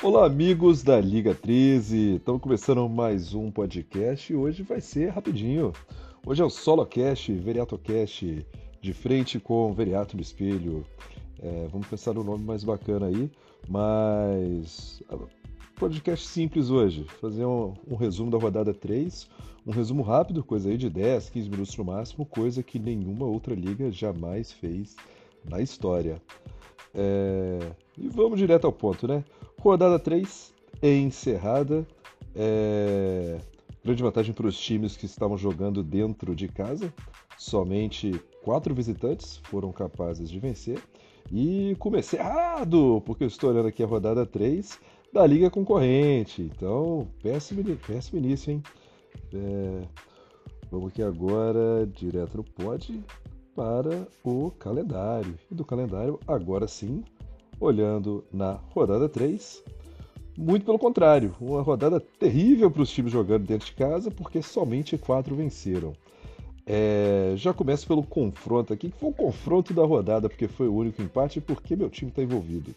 Olá, amigos da Liga 13. Estamos começando mais um podcast e hoje vai ser rapidinho. Hoje é o SoloCast, VeriatoCast, de frente com Veriato no Espelho. É, vamos pensar no nome mais bacana aí, mas podcast simples hoje. Fazer um, um, resumo da rodada 3, um resumo rápido, coisa aí de 10, 15 minutos no máximo, coisa que nenhuma outra liga jamais fez na história. É... E vamos direto ao ponto, né? Rodada 3 é encerrada. É... Grande vantagem para os times que estavam jogando dentro de casa. Somente quatro visitantes foram capazes de vencer. E comecei errado, porque eu estou olhando aqui a rodada 3 da liga concorrente. Então, péssimo, péssimo início, hein? É... Vamos aqui agora direto para o calendário. E do calendário, agora sim, olhando na rodada 3, muito pelo contrário, uma rodada terrível para os times jogando dentro de casa, porque somente quatro venceram. É, já começo pelo confronto aqui, que foi o confronto da rodada, porque foi o único empate, porque meu time está envolvido.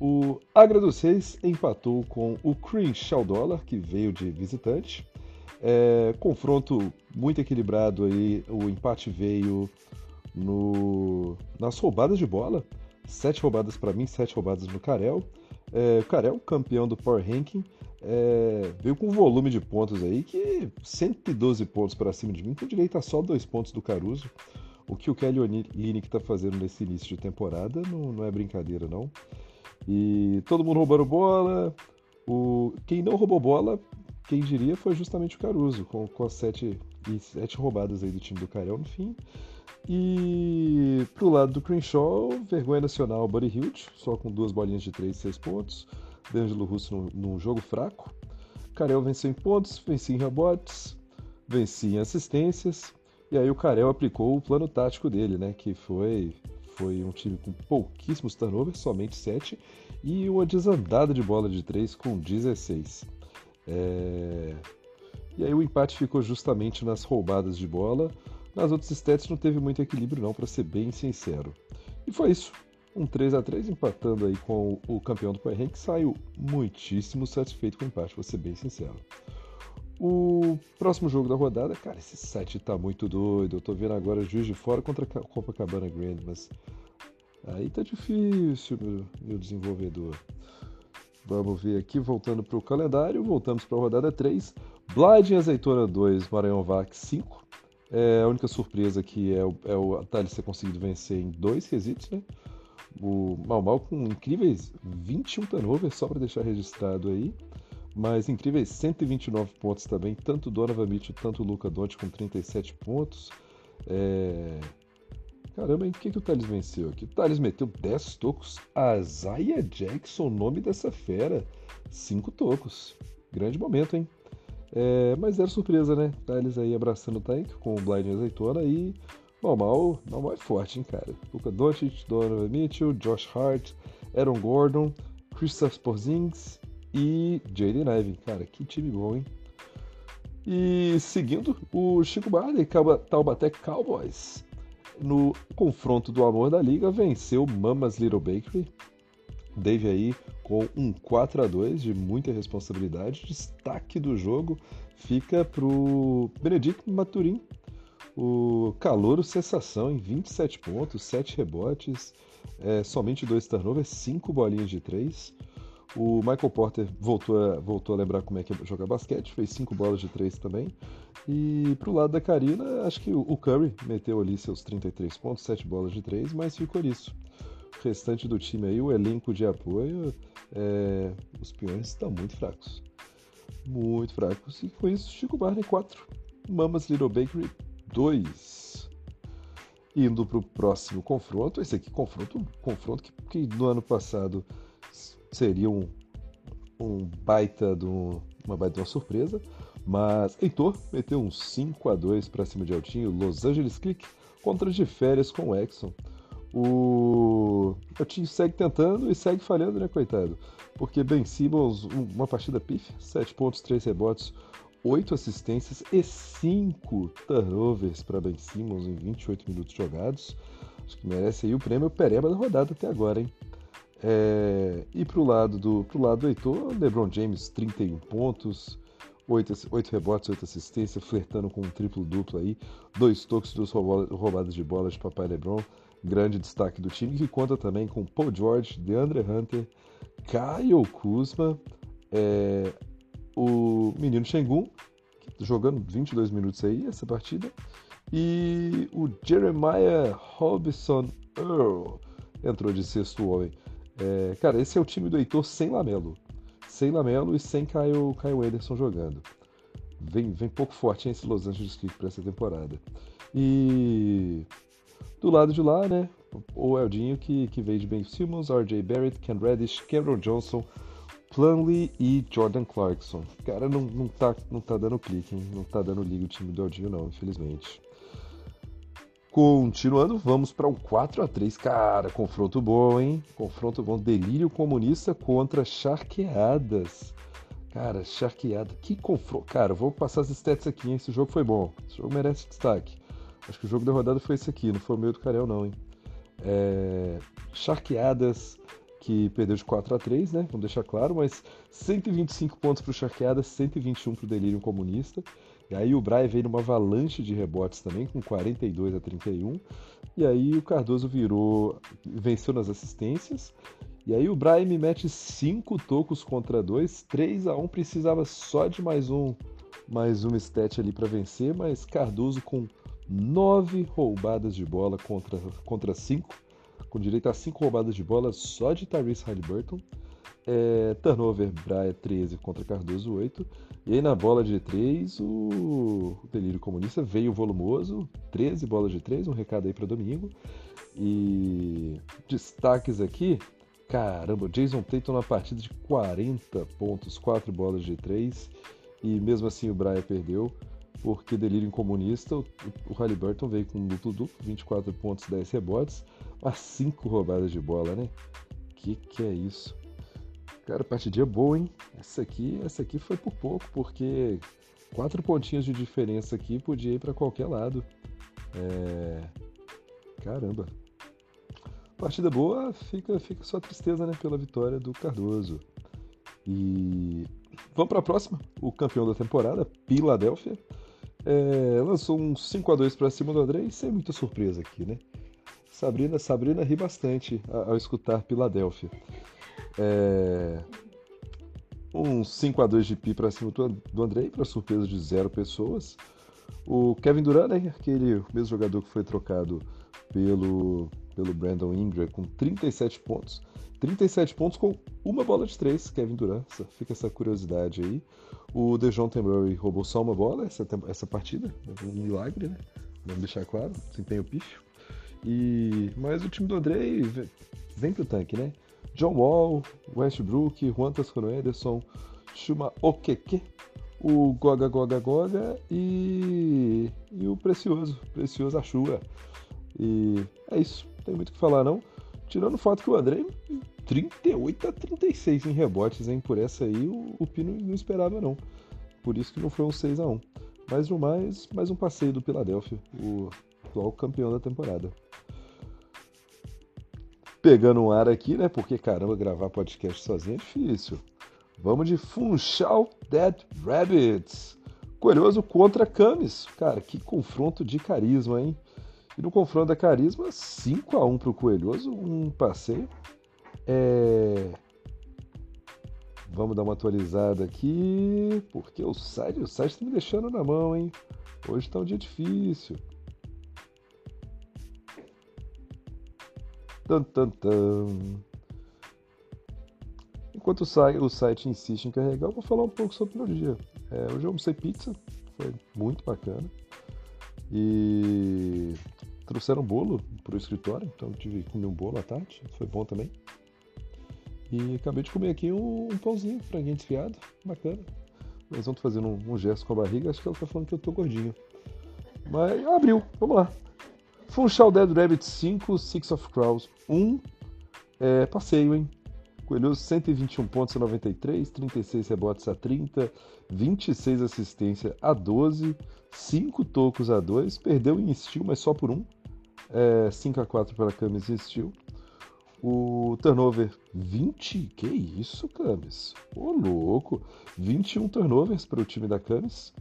O Agra dos Reis empatou com o Crenshaw Dollar, que veio de visitante. É, confronto muito equilibrado aí, o empate veio no, nas roubadas de bola. Sete roubadas para mim, sete roubadas no Carel. É, o Carel, campeão do Power Ranking, é, veio com um volume de pontos aí que 112 pontos para cima de mim, com direito a só dois pontos do Caruso. O que o Kelly Olynyk está fazendo nesse início de temporada não, não, é brincadeira, não. E todo mundo roubando bola. O, quem não roubou bola, quem diria, foi justamente o Caruso, com, com as sete, sete roubadas aí do time do Carel no fim. E pro lado do Crenshaw, vergonha nacional, Buddy Hilt, só com duas bolinhas de 3 e 6 pontos. D'Angelo Russo num, jogo fraco. Carel venceu em pontos, vencia em rebotes, vencia em assistências. E aí o Carel aplicou o plano tático dele, né? Que foi, foi um time com pouquíssimos turnovers, somente 7, e uma desandada de bola de 3 com 16. É... E aí o empate ficou justamente nas roubadas de bola. Nas outras stats não teve muito equilíbrio não, para ser bem sincero. E foi isso. Um 3 a 3 empatando aí com o campeão do Power Rank, saiu muitíssimo satisfeito com o empate, vou ser bem sincero. O próximo jogo da rodada, cara, esse site tá muito doido. Eu tô vendo agora Juiz de Fora contra Copacabana Grand, mas aí tá difícil, meu, meu desenvolvedor. Vamos ver aqui, voltando para o calendário, voltamos para a rodada 3. Blind Azeitona 2, Maranhão Vac 5. É, a única surpresa aqui é o, é o Thales ter conseguido vencer em dois quesitos, né? O Mal Mal com incríveis 21 turnovers, só para deixar registrado aí. Mas incríveis 129 pontos também, tanto Donovan Mitchell, tanto Luca Doncic com 37 pontos. É... Caramba, em que, que o Thales venceu aqui? O Thales meteu 10 tocos. A Zaya Jackson, nome dessa fera, 5 tocos. Grande momento, hein? É, mas era surpresa, né? Thales aí abraçando o tank com o Blind Azeitona e normal, normal é forte, hein, cara? Luca Doncic, Donovan Mitchell, Josh Hart, Aaron Gordon, Christoph Porzingis e Jaden Ivey. Cara, que time bom, hein? E seguindo, o Chico Barley, Taubaté Cowboys, no confronto do amor da liga, venceu Mamas Little Bakery Dave aí com um 4 a 2 de muita responsabilidade. Destaque do jogo fica para o Benedito Maturin, o calouro sensação em 27 pontos, 7 rebotes, é, somente 2 turnovers, 5 bolinhas de 3. O Michael Porter voltou a, voltou a lembrar como é que é jogar basquete, fez 5 bolas de 3 também. E pro lado da Karina, acho que o Curry meteu ali seus 33 pontos, 7 bolas de 3, mas ficou nisso restante do time aí, o elenco de apoio, é, os peões estão muito fracos. Muito fracos. E com isso, Chico Barney 4, Mamas Little Bakery 2. Indo para o próximo confronto, esse aqui confronto, confronto que, que no ano passado seria um, um baita de um, uma baita de uma surpresa, mas Heitor meteu um 5 a 2 para cima de Altinho, Los Angeles Click contra de férias com o Exxon. O Coutinho segue tentando e segue falhando, né, coitado? Porque Ben Simmons, uma partida pífia, 7 pontos, 3 rebotes, 8 assistências e 5 turnovers para Ben Simmons em 28 minutos jogados. Acho que merece aí o prêmio Pereba da rodada até agora, hein? É, e pro lado do pro lado do Heitor, LeBron James 31 pontos, 8, 8 rebotes, 8 assistências, flertando com um triplo-duplo aí, dois toques, duas roubadas de bola de papai LeBron, grande destaque do time, que conta também com Paul George, DeAndre Hunter, Kyle Kuzma, é, o menino Shengun, jogando 22 minutos aí essa partida, e o Jeremiah Robinson Earl entrou de sexto homem. É, cara, esse é o time do Heitor sem Lamelo. Sem Lamelo e sem Caio, Caio Anderson jogando. Vem, vem pouco forte esse Los Angeles Clippers para essa temporada. E do lado de lá, né, o Eldinho que, que veio de Ben Simmons, RJ Barrett, Ken Reddish, Cameron Johnson, Plumlee e Jordan Clarkson. Cara, não, não, tá, não tá dando clique, hein? não tá dando liga o time do Eldinho não, infelizmente. Continuando, vamos para um 4 a 3 Cara, confronto bom, hein? Confronto bom. Delírio comunista contra Charqueadas. Cara, Charqueada. Que confronto. Cara, vou passar as stats aqui, hein? Esse jogo foi bom. Esse jogo merece destaque. Acho que o jogo da rodada foi esse aqui, não foi o meio do Carel, não, hein? É... Charqueadas, que perdeu de 4 a 3 né? Vamos deixar claro, mas 125 pontos para o Charqueadas, 121 para o Delírio Comunista. E aí o Bray veio numa avalanche de rebotes também, com 42 a 31. E aí o Cardoso virou, venceu nas assistências. E aí o Bray me mete 5 tocos contra 2, 3 a 1 precisava só de mais um mais um stat ali para vencer, mas Cardoso com 9 roubadas de bola contra contra 5, com direito a 5 roubadas de bola só de Tyrese Halliburton. É, turnover, Braia 13 contra Cardoso 8. E aí na bola de 3, o, o Delírio Comunista veio volumoso, 13 bolas de 3, um recado aí para domingo. E destaques aqui, caramba, Jason Tatum na partida de 40 pontos, 4 bolas de 3. E mesmo assim o Braia perdeu, porque Delírio Comunista, o, Halliburton veio com um duplo-duplo, 24 pontos, 10 rebotes, mas 5 roubadas de bola, né? Que que é isso? Cara, partidinha boa, hein? Essa aqui, essa aqui foi por pouco, porque quatro pontinhos de diferença aqui podia ir para qualquer lado. É... Caramba. Partida boa, fica, fica só tristeza, né, pela vitória do Cardoso. E vamos para a próxima. O campeão da temporada, Philadelphia, é... lançou um 5 a 2 para cima do André, e sem muita surpresa aqui, né? Sabrina, Sabrina ri bastante ao escutar Philadelphia. É... Um 5 a 2 de pi para cima do Andrei, para surpresa de zero pessoas. O Kevin Durant, né, aquele mesmo jogador que foi trocado pelo, pelo Brandon Ingram, com 37 pontos. 37 pontos com uma bola de três, Kevin Durant. Fica essa curiosidade aí. O DeJounte Murray roubou só uma bola essa, essa partida. Um milagre, né? Vamos deixar claro, desempenho pífio. E, mas o time do Andrei vem pro tanque, né? John Wall, Westbrook, Juan Toscano Ederson, Shuma Okeke, o Goga Goga Goga e, e o Precioso, Precioso Achua. E é isso, tem muito o que falar não. Tirando o fato que o André 38 a 36 em rebotes, hein? Por essa aí o, o Pino não esperava não. Por isso que não foi um 6 a 1 Mas no mais, mais um passeio do Philadelphia, o atual campeão da temporada pegando um ar aqui, né? Porque caramba, gravar podcast sozinho é difícil. Vamos de Funchal Dead Rabbits. Coelhoso contra Camis. Cara, que confronto de carisma, hein? E no confronto da carisma, 5 a 1 pro Coelhoso, um passeio. É... Vamos dar uma atualizada aqui, porque o site, o site tá me deixando na mão, hein? Hoje tá um dia difícil. Tum, tum, tum. Enquanto o site insiste em carregar, eu vou falar um pouco sobre o meu dia. É, hoje eu almocei pizza, foi muito bacana. E trouxeram bolo para o escritório, então eu tive que comer um bolo à tarde, foi bom também. E acabei de comer aqui um, um pãozinho, franguinho desfiado, bacana. Mas vamos fazendo um, um, gesto com a barriga, acho que ela tá falando que eu tô gordinho. Mas abriu, vamos lá. Funchal Dead Rabbit 5, Six of Crows 1. É, passeio, hein? Coelhoso 121 pontos a 93, 36 rebotes a 30, 26 assistência a 12, 5 tocos a 2, perdeu em estilo, mas só por um. É, 5 a 4 para Camis e Steel. O turnover 20, que isso, Camis? Ô louco! 21 turnovers para o time da Camis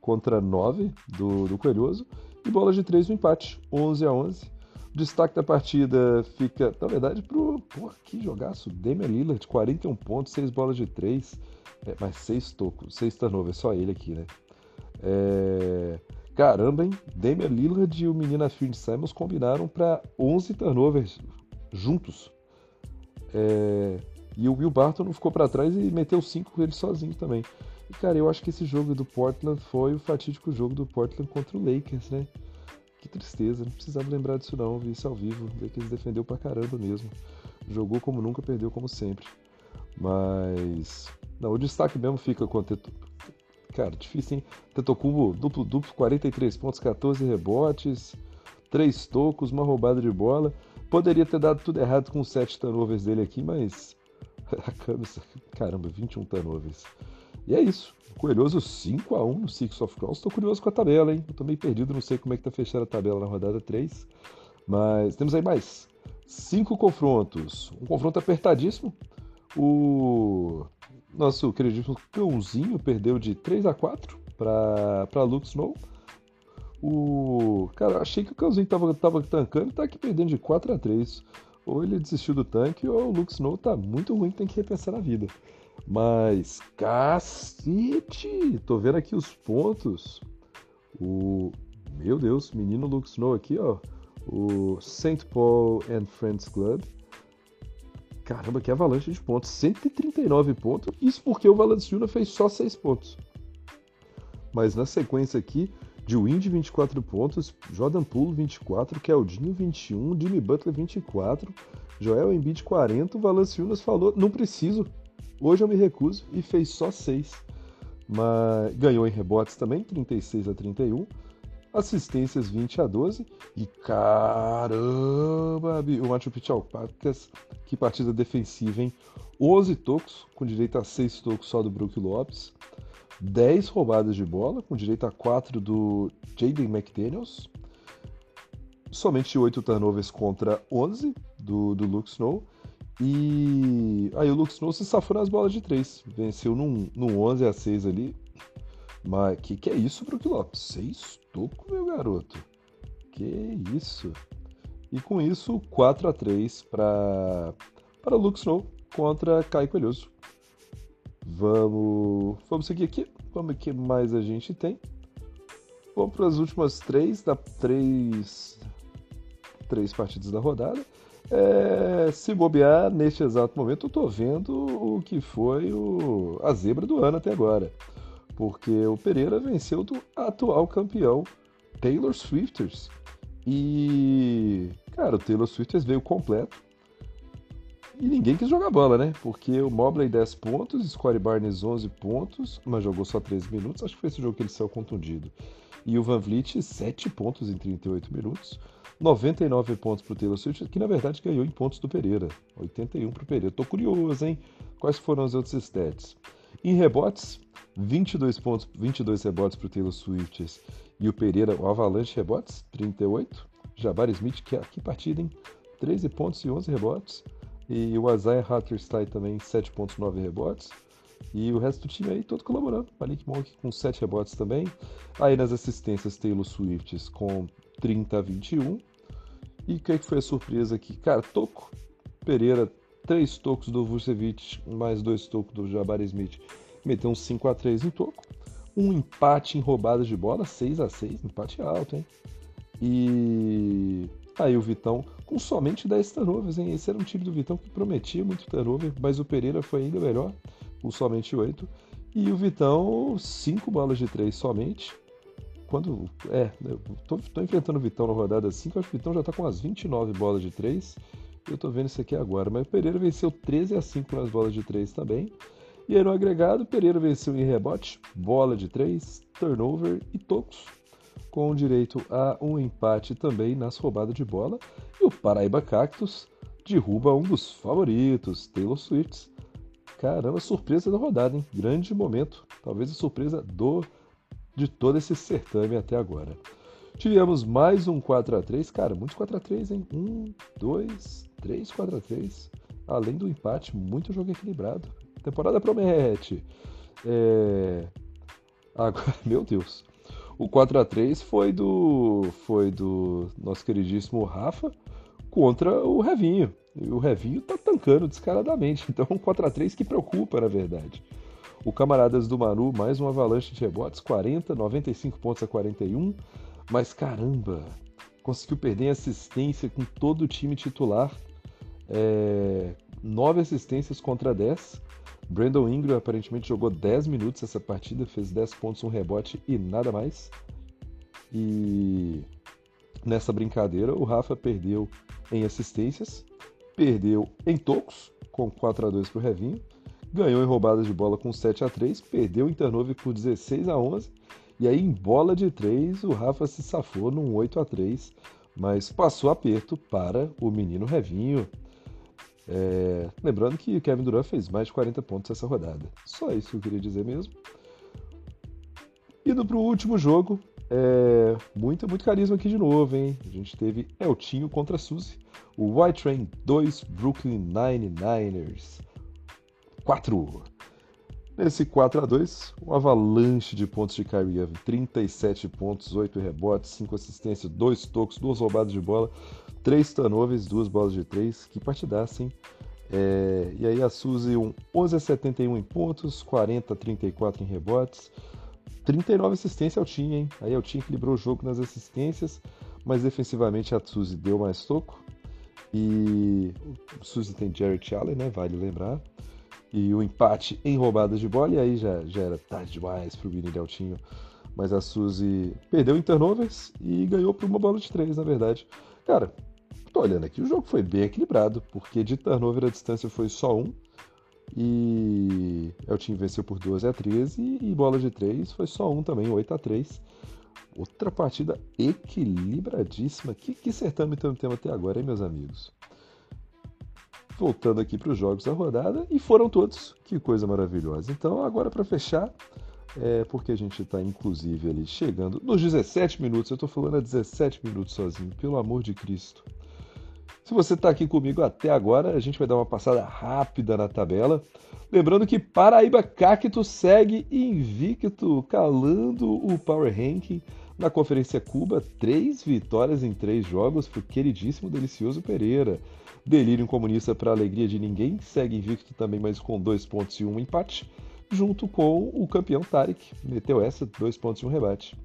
contra 9 do, do Coelhoso e bola de 3 no empate, 11 a 11. O destaque da partida fica, na verdade, pro. Pô, que jogaço! Damian Lillard, 41 pontos, 6 bolas de 3, é, mas 6 tocos, 6 turnovers, só ele aqui, né? É... Caramba, hein? Damian Lillard e o menino Phil Simons combinaram para 11 turnovers juntos. É... E o Will Barton não ficou para trás e meteu 5 com ele sozinho também. E, cara, eu acho que esse jogo do Portland foi o fatídico jogo do Portland contra o Lakers, né? Que tristeza, não precisava lembrar disso não, vi isso ao vivo. O Lakers defendeu pra caramba mesmo. Jogou como nunca, perdeu como sempre. Mas. Não, o destaque mesmo fica com. Cara, difícil, hein? Tetocumbo, duplo, duplo, 43 pontos, 14 rebotes, 3 tocos, uma roubada de bola. Poderia ter dado tudo errado com os 7 turnovers dele aqui, mas. Caramba, 21 turnovers. E é isso. Coelhoso 5x1 no Six of Cross. Estou curioso com a tabela, hein? Estou meio perdido, não sei como é que tá fechando a tabela na rodada 3. Mas temos aí mais cinco confrontos. Um confronto apertadíssimo. O nosso queridíssimo Cãozinho perdeu de 3 a 4 para Luke Snow. O cara, achei que o Cãozinho tava, tava tancando e tá aqui perdendo de 4 a 3. Ou ele desistiu do tanque ou o Luke Snow tá muito ruim, tem que repensar na vida. Mas, cacete! Tô vendo aqui os pontos. O. Meu Deus, menino Luke Snow aqui, ó. O St. Paul and Friends Club. Caramba, que avalanche de pontos. 139 pontos. Isso porque o Valanciunas fez só 6 pontos. Mas na sequência aqui, de Wind 24 pontos, Jordan Poole 24, Keldinho 21, Jimmy Butler 24, Joel Embiid 40, o Valanciunas falou, não preciso, Hoje eu me recuso e fez só 6. Mas ganhou em rebotes também, 36 a 31. Assistências 20 a 12. E caramba, o Machu Picchualpacas, que partida defensiva, hein? 11 tocos, com direito a 6 tocos só do Brook Lopes. 10 roubadas de bola, com direito a 4 do Jaden McDaniels. Somente 8 turnovers contra 11 do, do Luke Snow. E aí o Lux Snow se safou nas bolas de três. Venceu num, num 11 a 6 ali. Mas que que é isso, Brook Lopes? Seis toco, meu garoto. Que isso. E com isso, 4 a 3 para para Lux Snow contra Caio Coelhoso. Vamos, vamos seguir aqui. Vamos ver o que mais a gente tem. Vamos para as últimas três da três três partidas da rodada. É, se bobear, neste exato momento, eu estou vendo o que foi o, a zebra do ano até agora. Porque o Pereira venceu do atual campeão Taylor Swifters. E, cara, o Taylor Swifters veio completo. E ninguém quis jogar bola, né? Porque o Mobley 10 pontos, Scottie Barnes 11 pontos, mas jogou só 13 minutos. Acho que foi esse jogo que ele saiu contundido. E o Van Vliet 7 pontos em 38 minutos. 99 pontos para o Taylor Swift, que na verdade ganhou em pontos do Pereira. 81 para o Pereira. Tô curioso, hein? Quais foram os outros stats? Em rebotes, 22 pontos, 22 rebotes para o Taylor Swift e o Pereira, o Avalanche rebotes, 38. Jabari Smith, que, que partida, hein? 13 pontos e 11 rebotes. E o Isaiah Hatterstein também, 7 pontos, 9 rebotes. E o resto do time aí todo colaborando. Malik Monk com 7 rebotes também. Aí nas assistências, Taylor Swift com 30 a 21. E o que, foi a surpresa aqui? Cara, Toco Pereira, três tocos do Vucevic, mais dois tocos do Jabari Smith, meteu um 5 a 3 em Toco. Um empate em roubadas de bola, 6 a 6 empate alto, hein? E aí o Vitão com somente 10 turnovers, hein? Esse era um time do Vitão que prometia muito turnover, mas o Pereira foi ainda melhor, com somente 8. E o Vitão, 5 bolas de 3 somente, quando. É, eu tô, tô, enfrentando o Vitão na rodada 5, acho que o Vitão já tá com as 29 bolas de 3. Eu tô vendo isso aqui agora. Mas o Pereira venceu 13 a 5 nas bolas de 3 também. E aí no agregado, Pereira venceu em rebote, bola de 3, turnover e tocos, com direito a um empate também nas roubadas de bola. E o Paraíba Cactus derruba um dos favoritos, Taylor Swift. Caramba, surpresa da rodada, hein? Grande momento. Talvez a surpresa do de todo esse certame até agora. Tivemos mais um 4 a 3 Cara, muitos 4 a 3 hein? 1, 2, 3, 4 a 3 Além do empate, muito jogo equilibrado. Temporada promete. É... Agora, meu Deus. O 4 a 3 foi do foi do nosso queridíssimo Rafa contra o Revinho. E o Revinho tá tancando descaradamente. Então, um 4 a 3 que preocupa, na verdade. O Camaradas do Manu, mais uma avalanche de rebotes, 40, 95 pontos a 41. Mas caramba, conseguiu perder em assistência com todo o time titular. É, 9 assistências contra 10. Brandon Ingram aparentemente jogou 10 minutos essa partida, fez 10 pontos, um rebote e nada mais. E nessa brincadeira, o Rafa perdeu em assistências, perdeu em tocos, com 4 a 2 para o Revinho, ganhou em roubadas de bola com 7 a 3 perdeu em turnover por 16 a 11 e aí em bola de 3 o Rafa se safou num 8 a 3 mas passou aperto para o menino Revinho. É... Lembrando que o Kevin Durant fez mais de 40 pontos essa rodada. Só isso que eu queria dizer mesmo. Indo para o último jogo, é... muito, muito carisma aqui de novo, hein? A gente teve Eltinho contra Suzy, o White Train 2 Brooklyn 99ers. 4. Nesse 4 a 2 um avalanche de pontos de Kyrie Irving. 37 pontos, 8 rebotes, 5 assistências, 2 tocos, 2 roubadas de bola, 3 turnovers, 2 bolas de 3. Que partidaça, hein? É, e aí a Suzy, um 11 a 71 em pontos, 40 a 34 em rebotes, 39 assistências ao time, hein? Aí o time equilibrou o jogo nas assistências, mas defensivamente a Suzy deu mais toco. E o Suzy tem Jared Allen, né? Vale lembrar e o empate em roubadas de bola, e aí já, já era tarde demais para o Vini Deltinho. Mas a Suzy perdeu em turnovers e ganhou por uma bola de três, na verdade. Cara, tô olhando aqui, o jogo foi bem equilibrado, porque de turnover a distância foi só um, e o time venceu por 12 a 13, e bola de três foi só um também, 8 a 3. Outra partida equilibradíssima. Que, que certame temos até agora, hein, meus amigos? Voltando aqui para os jogos da rodada, e foram todos. Que coisa maravilhosa. Então, agora para fechar, é, porque a gente está inclusive ali chegando nos 17 minutos, eu estou falando a 17 minutos sozinho, pelo amor de Cristo. Se você está aqui comigo até agora, a gente vai dar uma passada rápida na tabela. Lembrando que Paraíba Cacto segue invicto, calando o Power Ranking na Conferência Cuba. Três vitórias em três jogos para o queridíssimo Delicioso Pereira. Delírio Comunista para alegria de ninguém, segue invicto também, mas com dois pontos e um empate, junto com o campeão Tarek, meteu essa, dois pontos e um rebate.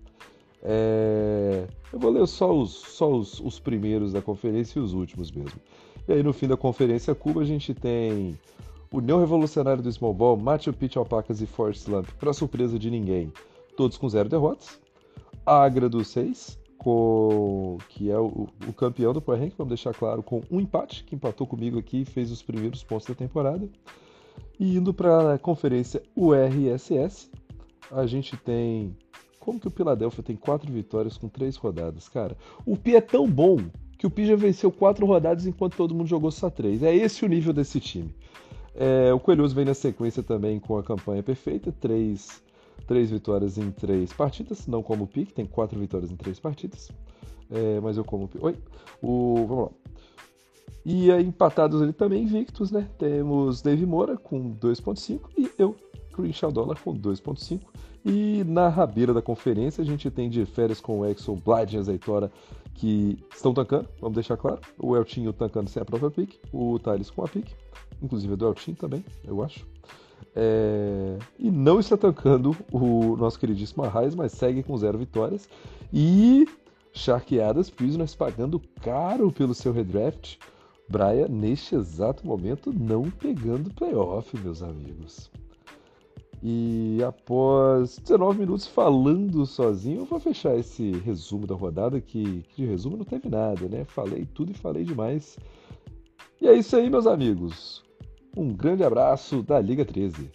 É... Eu vou ler só, os, só os, os primeiros da conferência e os últimos mesmo. E aí no fim da conferência Cuba a gente tem União Revolucionária do Small Ball, Machu Picchu Alpacas e Forest Slump, para surpresa de ninguém, todos com zero derrotas. Agra dos seis, com, que é o, o campeão do Power Rank, vamos deixar claro, com um empate, que empatou comigo aqui e fez os primeiros pontos da temporada. E indo para a conferência URSS, a gente tem. Como que o Philadelphia tem quatro vitórias com três rodadas, cara? O Pi é tão bom que o Pi já venceu quatro rodadas enquanto todo mundo jogou só três. É esse o nível desse time. É, o Coelhoso vem na sequência também com a campanha perfeita, três três vitórias em três partidas, não como Pique, tem quatro vitórias em três partidas. É, mas eu como Pique. Oi! O, vamos lá. E aí, empatados ali também, invictos, né? Temos Dave Moura com 2.5 e eu, Crenshaw Dollar, com 2.5. E na rabeira da conferência a gente tem de férias com o Exxon, Blyde e Azeitora que estão tancando, vamos deixar claro. O Eltinho tancando sem a própria pick, o Thales com a pick, inclusive a do Eltinho também, eu acho. É... E não está tancando o nosso queridíssimo Arraes, mas segue com zero vitórias. E Charqueadas Prisoners pagando caro pelo seu redraft. Braia, neste exato momento, não pegando playoff, meus amigos. E após 19 minutos falando sozinho, eu vou fechar esse resumo da rodada, que, que de resumo não teve nada, né? Falei tudo e falei demais. E é isso aí, meus amigos. Um grande abraço da Liga 13.